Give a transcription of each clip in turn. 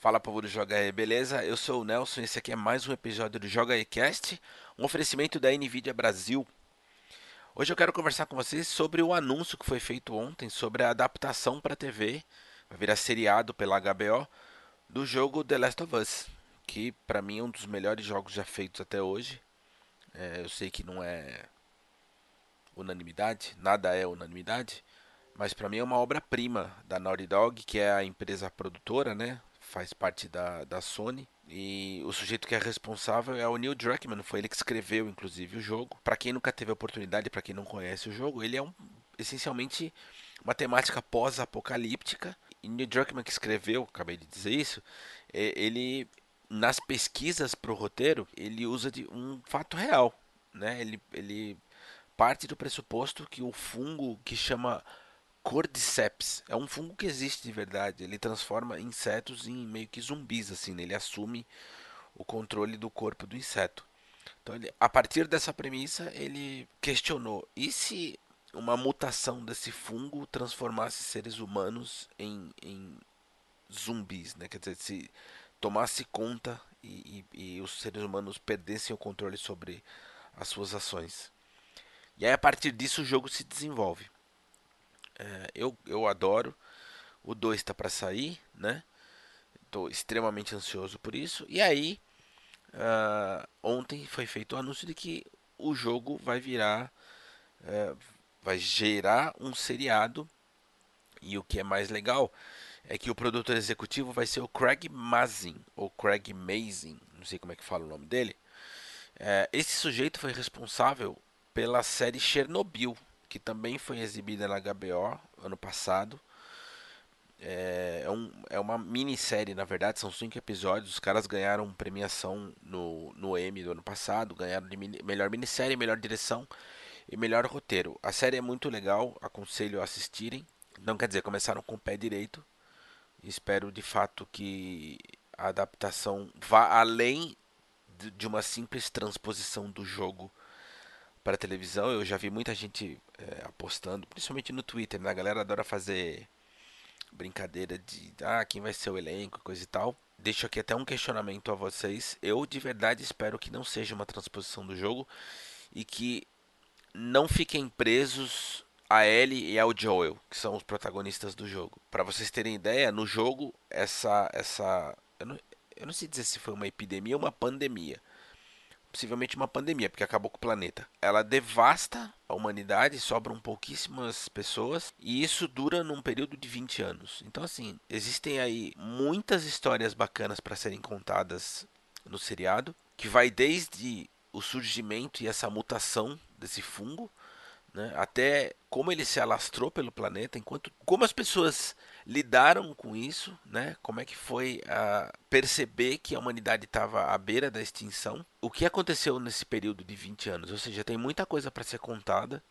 Fala povo do Joga aí, beleza? Eu sou o Nelson e esse aqui é mais um episódio do Joga aí Cast, um oferecimento da Nvidia Brasil. Hoje eu quero conversar com vocês sobre o anúncio que foi feito ontem sobre a adaptação para TV, vai virar seriado pela HBO, do jogo The Last of Us, que para mim é um dos melhores jogos já feitos até hoje. É, eu sei que não é unanimidade, nada é unanimidade, mas para mim é uma obra-prima da Naughty Dog, que é a empresa produtora, né? Faz parte da, da Sony. E o sujeito que é responsável é o Neil Druckmann, foi ele que escreveu inclusive o jogo. Para quem nunca teve oportunidade, para quem não conhece o jogo, ele é um, essencialmente uma temática pós-apocalíptica. E Neil Druckmann que escreveu, acabei de dizer isso, é, ele nas pesquisas para o roteiro, ele usa de um fato real, né? Ele, ele parte do pressuposto que o fungo que chama Cordyceps. É um fungo que existe de verdade. Ele transforma insetos em meio que zumbis, assim. Né? Ele assume o controle do corpo do inseto. Então, ele, a partir dessa premissa, ele questionou: e se uma mutação desse fungo transformasse seres humanos em, em zumbis, né? Quer dizer, se tomasse conta e, e, e, os seres humanos perdessem o controle sobre as suas ações. E aí, a partir disso, o jogo se desenvolve. É, eu, eu adoro. O 2 está para sair, né? Estou extremamente ansioso por isso. E aí, uh, ontem foi feito o anúncio de que o jogo vai virar, uh, vai gerar um seriado. E o que é mais legal é que o produtor executivo vai ser o Craig Mazin, ou Craig Mazin, não sei como é que fala o nome dele. Uh, esse sujeito foi responsável pela série Chernobyl, que também foi exibida na HBO ano passado. É, é, um, é uma minissérie, na verdade, são cinco episódios. Os caras ganharam premiação no, no Emmy do ano passado, ganharam de mini, melhor minissérie, melhor direção e melhor roteiro. A série é muito legal, aconselho a assistirem. Não quer dizer, começaram com o pé direito. Espero de fato que a adaptação vá além de uma simples transposição do jogo para televisão. Eu já vi muita gente é, apostando, principalmente no Twitter, né? A galera adora fazer brincadeira de ah, quem vai ser o elenco, coisa e tal. Deixo aqui até um questionamento a vocês. Eu de verdade espero que não seja uma transposição do jogo e que não fiquem presos a Ellie e ao Joel, que são os protagonistas do jogo. Para vocês terem ideia, no jogo essa essa eu não, eu não sei dizer se foi uma epidemia ou uma pandemia, possivelmente uma pandemia, porque acabou com o planeta. Ela devasta a humanidade, sobram pouquíssimas pessoas, e isso dura num período de 20 anos. Então, assim, existem aí muitas histórias bacanas para serem contadas no seriado, que vai desde o surgimento e essa mutação desse fungo, né, até como ele se alastrou pelo planeta, enquanto como as pessoas lidaram com isso, né? Como é que foi a perceber que a humanidade estava à beira da extinção? O que aconteceu nesse período de 20 anos? Ou seja, tem muita coisa para ser contada,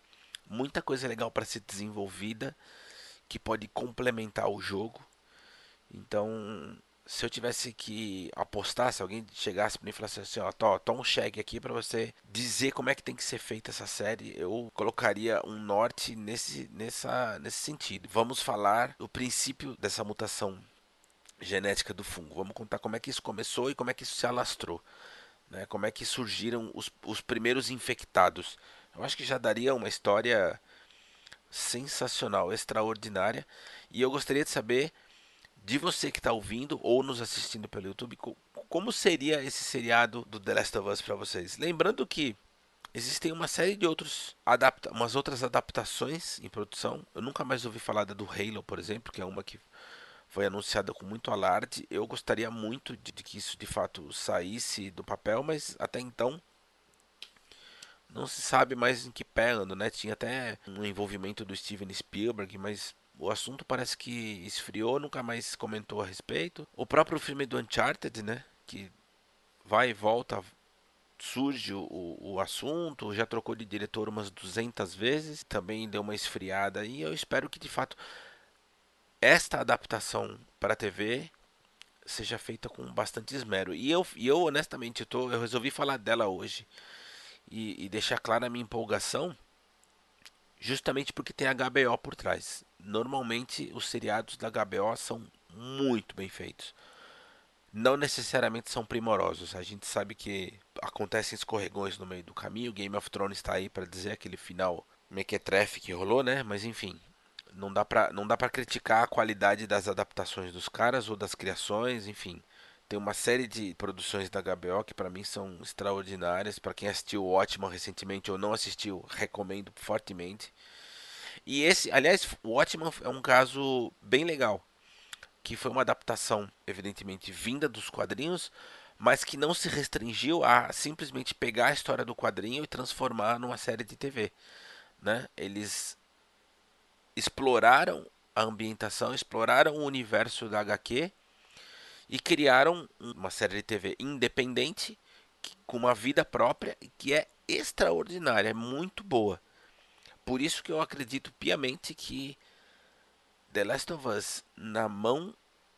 muita coisa legal para ser desenvolvida que pode complementar o jogo. Então, se eu tivesse que apostar, se alguém chegasse para mim e falasse assim, ó, tó, toma um cheque aqui para você dizer como é que tem que ser feita essa série, eu colocaria um norte nesse, nessa, nesse sentido. Vamos falar do princípio dessa mutação genética do fungo. Vamos contar como é que isso começou e como é que isso se alastrou. Né? Como é que surgiram os, os primeiros infectados. Eu acho que já daria uma história sensacional, extraordinária. E eu gostaria de saber de você que está ouvindo ou nos assistindo pelo YouTube, como seria esse seriado do The Last of Us para vocês? Lembrando que existem uma série de outros adapta umas outras adaptações em produção. Eu nunca mais ouvi falar da do Halo, por exemplo, que é uma que foi anunciada com muito alarde. Eu gostaria muito de, de que isso de fato saísse do papel, mas até então não se sabe mais em que pé anda, né? Tinha até um envolvimento do Steven Spielberg, mas o assunto parece que esfriou, nunca mais comentou a respeito. O próprio filme do Uncharted, né? Que vai e volta, surge o, o assunto, já trocou de diretor umas 200 vezes, também deu uma esfriada e eu espero que de fato esta adaptação para a TV seja feita com bastante esmero. E eu, e eu honestamente, eu, tô, eu resolvi falar dela hoje e, e deixar clara a minha empolgação justamente porque tem a HBO por trás. Normalmente os seriados da HBO são muito bem feitos. não necessariamente são primorosos. A gente sabe que acontecem escorregões no meio do caminho. Game of Thrones está aí para dizer aquele final mequetrefe que rolou, né? Mas enfim, não dá para não dá para criticar a qualidade das adaptações dos caras ou das criações, enfim. Tem uma série de produções da HBO que para mim são extraordinárias. Para quem assistiu Watchmen recentemente ou não assistiu, recomendo fortemente. E esse, aliás, o Watchmen é um caso bem legal, que foi uma adaptação, evidentemente, vinda dos quadrinhos, mas que não se restringiu a simplesmente pegar a história do quadrinho e transformar numa série de TV. Né? Eles exploraram a ambientação, exploraram o universo da HQ e criaram uma série de TV independente com uma vida própria que é extraordinária, é muito boa. Por isso que eu acredito piamente que The Last of Us na mão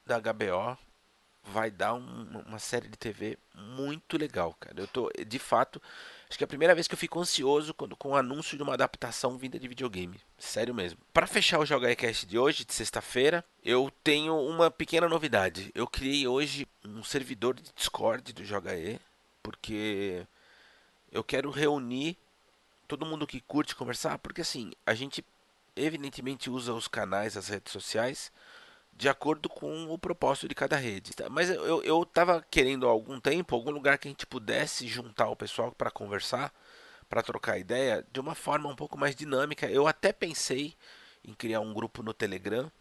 da HBO vai dar um, uma série de TV muito legal, cara. Eu tô, de fato, acho que é a primeira vez que eu fico ansioso quando, com o anúncio de uma adaptação vinda de videogame. Sério mesmo. Para fechar o Joga Cast de hoje, de sexta-feira, eu tenho uma pequena novidade. Eu criei hoje um servidor de Discord do Joga E, porque eu quero reunir todo mundo que curte conversar, porque assim, a gente evidentemente usa os canais, as redes sociais, de acordo com o propósito de cada rede. Tá, mas eu, eu tava querendo há algum tempo, algum lugar que a gente pudesse juntar o pessoal para conversar, para trocar ideia, de uma forma um pouco mais dinâmica. Eu até pensei em criar um grupo no Telegram,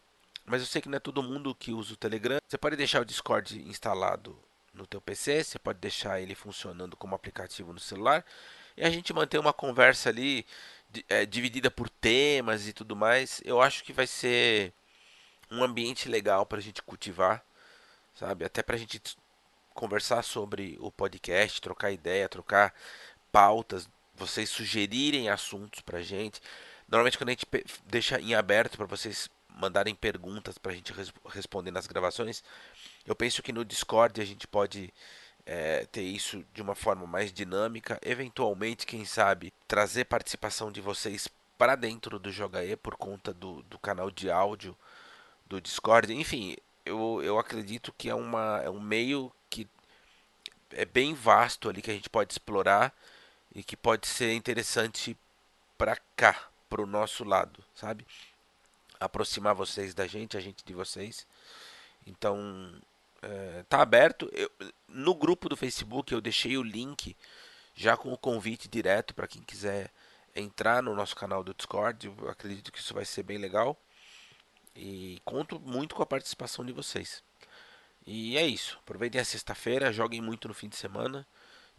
mas eu sei que não é todo mundo que usa o Telegram. Você pode deixar o Discord instalado no teu PC, você pode deixar ele funcionando como aplicativo no celular, e a gente manter uma conversa ali é, dividida por temas e tudo mais. Eu acho que vai ser um ambiente legal para a gente cultivar, sabe? Até para a gente conversar sobre o podcast, trocar ideia, trocar pautas, vocês sugerirem assuntos para a gente. Normalmente quando a gente deixa em aberto para vocês mandarem perguntas para a gente res responder nas gravações, eu penso que no Discord a gente pode é, ter isso de uma forma mais dinâmica, eventualmente, quem sabe, trazer participação de vocês para dentro do Jogaê por conta do, do canal de áudio do Discord. Enfim, eu, eu acredito que é, uma, é um meio que é bem vasto ali que a gente pode explorar e que pode ser interessante para cá, para o nosso lado, sabe? Aproximar vocês da gente, a gente de vocês. Então, é, tá aberto. Eu, no grupo do Facebook eu deixei o link já com o convite direto para quem quiser entrar no nosso canal do Discord. Eu acredito que isso vai ser bem legal. E conto muito com a participação de vocês. E é isso. Aproveitem a sexta-feira, joguem muito no fim de semana.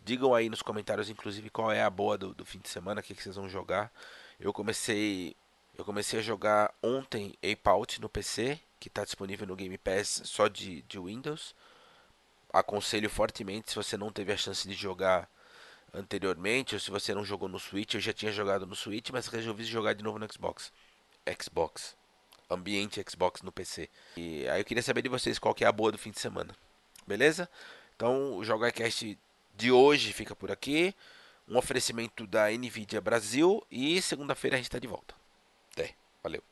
Digam aí nos comentários, inclusive, qual é a boa do, do fim de semana, o que, que vocês vão jogar. Eu comecei. Eu comecei a jogar ontem Ape Out no PC, que está disponível no Game Pass só de, de Windows. Aconselho fortemente se você não teve a chance de jogar anteriormente, ou se você não jogou no Switch, eu já tinha jogado no Switch, mas resolvi jogar de novo no Xbox. Xbox ambiente Xbox no PC. E aí eu queria saber de vocês qual que é a boa do fim de semana. Beleza? Então o JogaCast de hoje fica por aqui. Um oferecimento da Nvidia Brasil e segunda-feira a gente está de volta. Até. Valeu.